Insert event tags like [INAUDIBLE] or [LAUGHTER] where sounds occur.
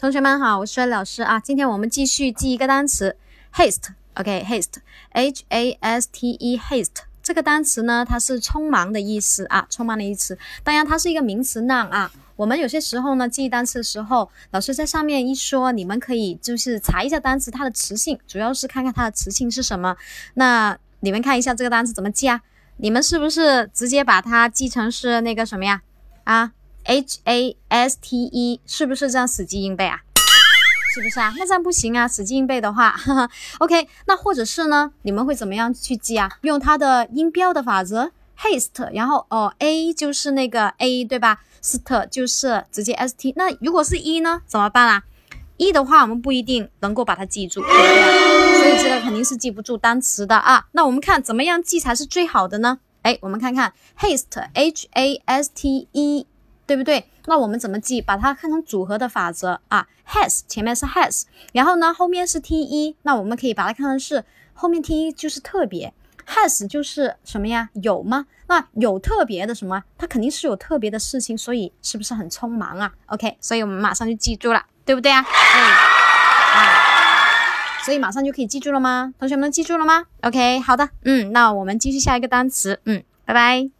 同学们好，我是老师啊。今天我们继续记一个单词，haste，OK，haste，h a s t e，haste 这个单词呢，它是匆忙的意思啊，匆忙的意思。当然，它是一个名词 noun 啊。我们有些时候呢，记单词的时候，老师在上面一说，你们可以就是查一下单词它的词性，主要是看看它的词性是什么。那你们看一下这个单词怎么记啊？你们是不是直接把它记成是那个什么呀？啊？H A S T E 是不是这样死记硬背啊？是不是啊？那这样不行啊！死记硬背的话，哈 [LAUGHS] 哈，OK，那或者是呢？你们会怎么样去记啊？用它的音标的法则，haste，然后哦，A 就是那个 A 对吧？st 就是直接 st。那如果是一呢？怎么办啊？一的话，我们不一定能够把它记住，对不对？所以这个肯定是记不住单词的啊。那我们看怎么样记才是最好的呢？哎，我们看看 haste，H A S T E。对不对？那我们怎么记？把它看成组合的法则啊。has 前面是 has，然后呢后面是 te，那我们可以把它看成是后面 te 就是特别，has 就是什么呀？有吗？那有特别的什么？它肯定是有特别的事情，所以是不是很匆忙啊？OK，所以我们马上就记住了，对不对啊？嗯啊，所以马上就可以记住了吗？同学们记住了吗？OK，好的，嗯，那我们继续下一个单词，嗯，拜拜。